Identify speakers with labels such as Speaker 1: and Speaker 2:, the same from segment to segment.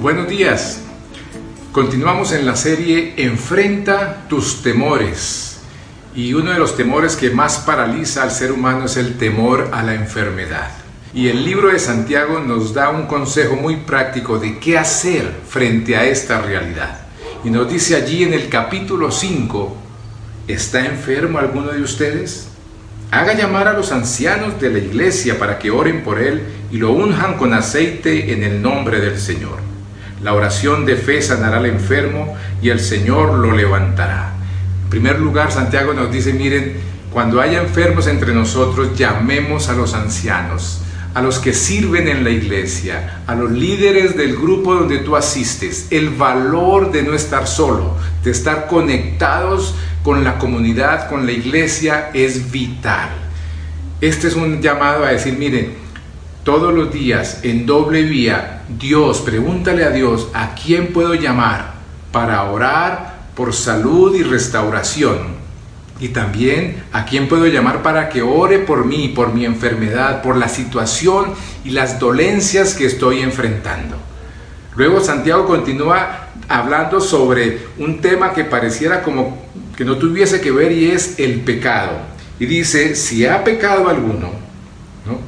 Speaker 1: Buenos días. Continuamos en la serie Enfrenta tus temores. Y uno de los temores que más paraliza al ser humano es el temor a la enfermedad. Y el libro de Santiago nos da un consejo muy práctico de qué hacer frente a esta realidad. Y nos dice allí en el capítulo 5, ¿está enfermo alguno de ustedes? Haga llamar a los ancianos de la iglesia para que oren por él y lo unjan con aceite en el nombre del Señor. La oración de fe sanará al enfermo y el Señor lo levantará. En primer lugar, Santiago nos dice, miren, cuando haya enfermos entre nosotros, llamemos a los ancianos, a los que sirven en la iglesia, a los líderes del grupo donde tú asistes. El valor de no estar solo, de estar conectados con la comunidad, con la iglesia, es vital. Este es un llamado a decir, miren, todos los días en doble vía, Dios, pregúntale a Dios a quién puedo llamar para orar por salud y restauración. Y también a quién puedo llamar para que ore por mí, por mi enfermedad, por la situación y las dolencias que estoy enfrentando. Luego Santiago continúa hablando sobre un tema que pareciera como que no tuviese que ver y es el pecado. Y dice, si ha pecado alguno,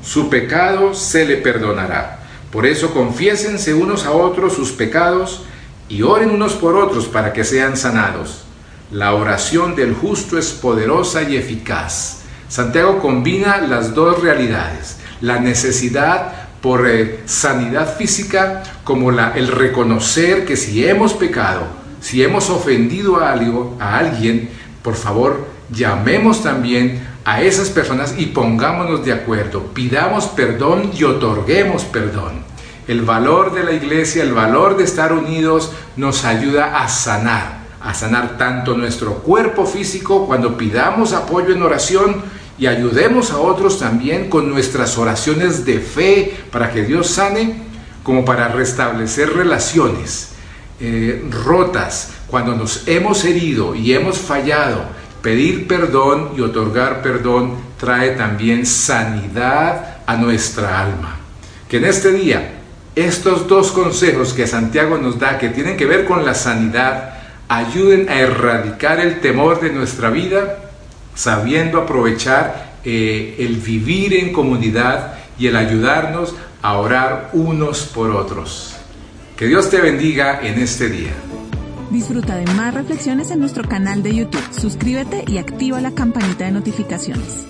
Speaker 1: Su pecado se le perdonará. Por eso confiésense unos a otros sus pecados y oren unos por otros para que sean sanados. La oración del justo es poderosa y eficaz. Santiago combina las dos realidades, la necesidad por eh, sanidad física como la, el reconocer que si hemos pecado, si hemos ofendido a, algo, a alguien, por favor llamemos también a esas personas y pongámonos de acuerdo, pidamos perdón y otorguemos perdón. El valor de la iglesia, el valor de estar unidos nos ayuda a sanar, a sanar tanto nuestro cuerpo físico cuando pidamos apoyo en oración y ayudemos a otros también con nuestras oraciones de fe para que Dios sane, como para restablecer relaciones eh, rotas cuando nos hemos herido y hemos fallado Pedir perdón y otorgar perdón trae también sanidad a nuestra alma. Que en este día estos dos consejos que Santiago nos da, que tienen que ver con la sanidad, ayuden a erradicar el temor de nuestra vida, sabiendo aprovechar eh, el vivir en comunidad y el ayudarnos a orar unos por otros. Que Dios te bendiga en este día.
Speaker 2: Disfruta de más reflexiones en nuestro canal de YouTube. Suscríbete y activa la campanita de notificaciones.